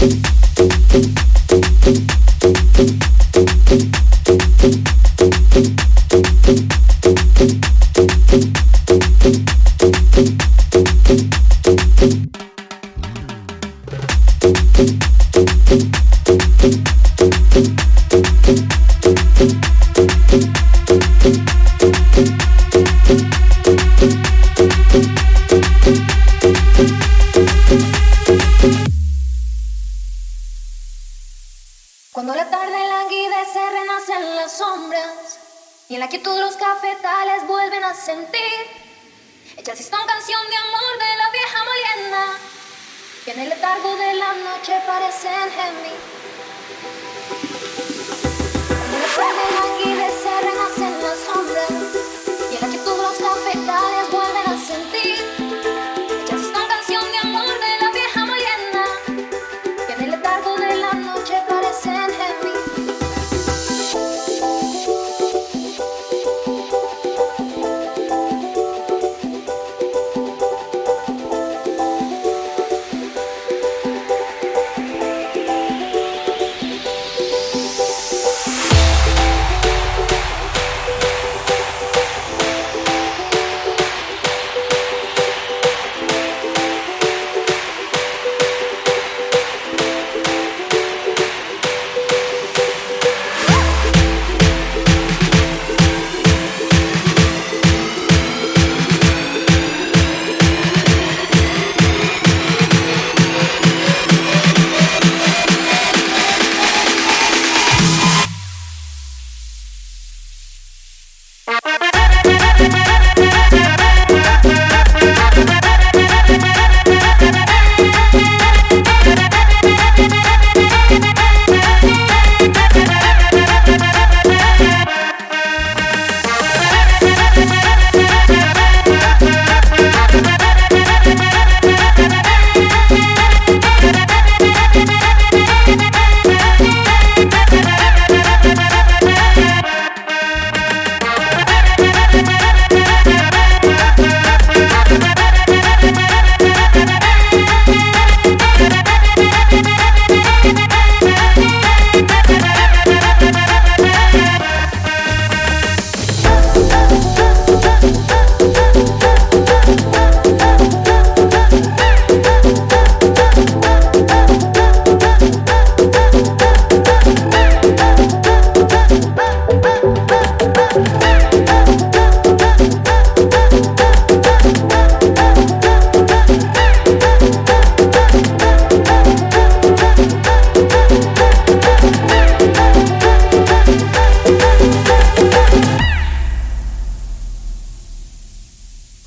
Thank las sombras y en la quietud los cafetales vuelven a sentir. Ella asiste una canción de amor de la vieja molienda y en el letargo de la noche parecen gemir.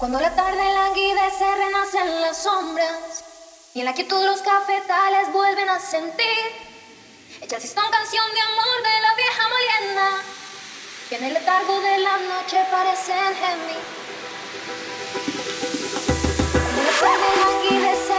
Cuando la tarde languidece renacen las sombras y en la quietud los cafetales vuelven a sentir. Hechas están canción de amor de la vieja molienda que en el letargo de la noche parecen gemir. Cuando la tarde